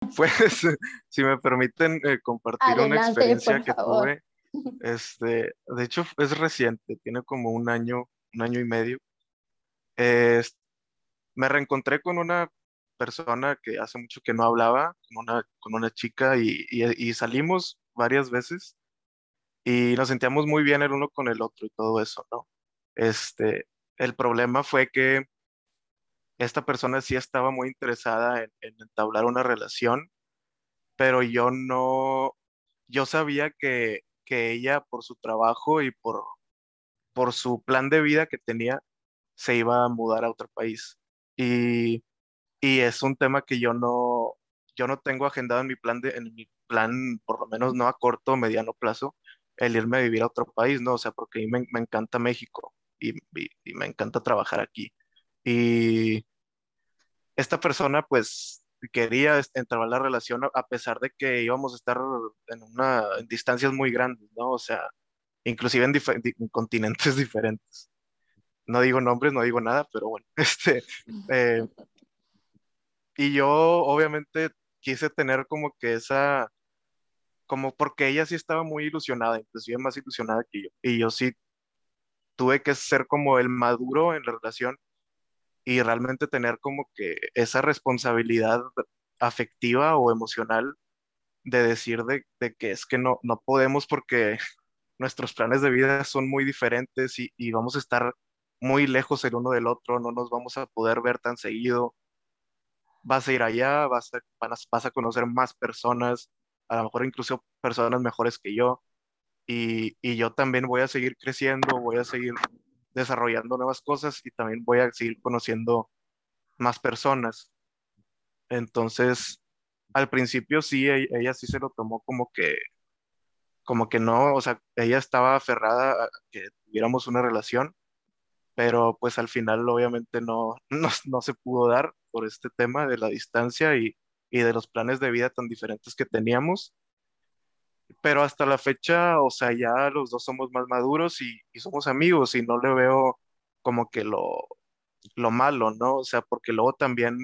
Pues, si me permiten eh, compartir una Adelante, experiencia por que tuve, este, de hecho es reciente, tiene como un año, un año y medio. Es- me reencontré con una persona que hace mucho que no hablaba, con una, con una chica, y, y- y salimos varias veces y nos sentíamos muy bien el uno con el otro y todo eso, ¿no? Este, el problema fue que esta persona sí estaba muy interesada en, en entablar una relación, pero yo no, yo sabía que, que ella por su trabajo y por, por su plan de vida que tenía, se iba a mudar a otro país. Y, y es un tema que yo no, yo no tengo agendado en mi plan de, en mi plan, por lo menos no a corto o mediano plazo, el irme a vivir a otro país, ¿no? O sea, porque a mí me, me encanta México y, y y me encanta trabajar aquí. Y esta persona pues quería entrar en la relación a pesar de que íbamos a estar en una en distancias muy grandes, ¿no? O sea, inclusive en continentes diferentes. No digo nombres, no digo nada, pero bueno, este, eh, y yo obviamente quise tener como que esa, como porque ella sí estaba muy ilusionada, inclusive más ilusionada que yo, y yo sí tuve que ser como el maduro en la relación y realmente tener como que esa responsabilidad afectiva o emocional de decir de, de que es que no, no podemos porque nuestros planes de vida son muy diferentes y, y vamos a estar muy lejos el uno del otro, no nos vamos a poder ver tan seguido. Vas a ir allá, vas a, vas a conocer más personas, a lo mejor incluso personas mejores que yo, y, y yo también voy a seguir creciendo, voy a seguir desarrollando nuevas cosas y también voy a seguir conociendo más personas. Entonces, al principio sí, e- ella, sí se lo tomó como que, como que no, o sea, ella estaba aferrada a que tuviéramos una relación, pero pues al final obviamente no, no, no se pudo dar por este tema de la distancia y, y de los planes de vida tan diferentes que teníamos. Pero hasta la fecha, o sea, ya los dos somos más maduros y, y somos amigos y no le veo como que lo, lo malo, ¿no? O sea, porque luego también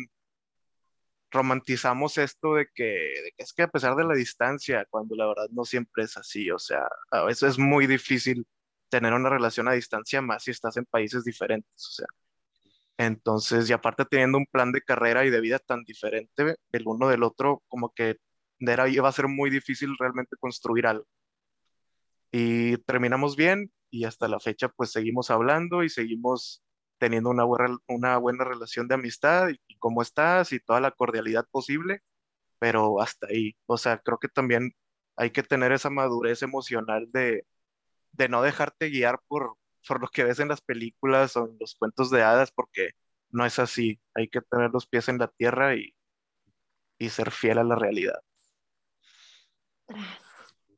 romantizamos esto de que, de que es que a pesar de la distancia, cuando la verdad no siempre es así, o sea, a veces es muy difícil tener una relación a distancia más si estás en países diferentes, o sea, entonces, y aparte teniendo un plan de carrera y de vida tan diferente el uno del otro, como que era, iba a ser muy difícil realmente construir algo. Y terminamos bien y hasta la fecha pues seguimos hablando y seguimos teniendo una buena, una buena relación de amistad y, y cómo estás y toda la cordialidad posible, pero hasta ahí. O sea, creo que también hay que tener esa madurez emocional de, de no dejarte guiar por, por lo que ves en las películas o en los cuentos de hadas, porque no es así. Hay que tener los pies en la tierra y, y ser fiel a la realidad. Tras.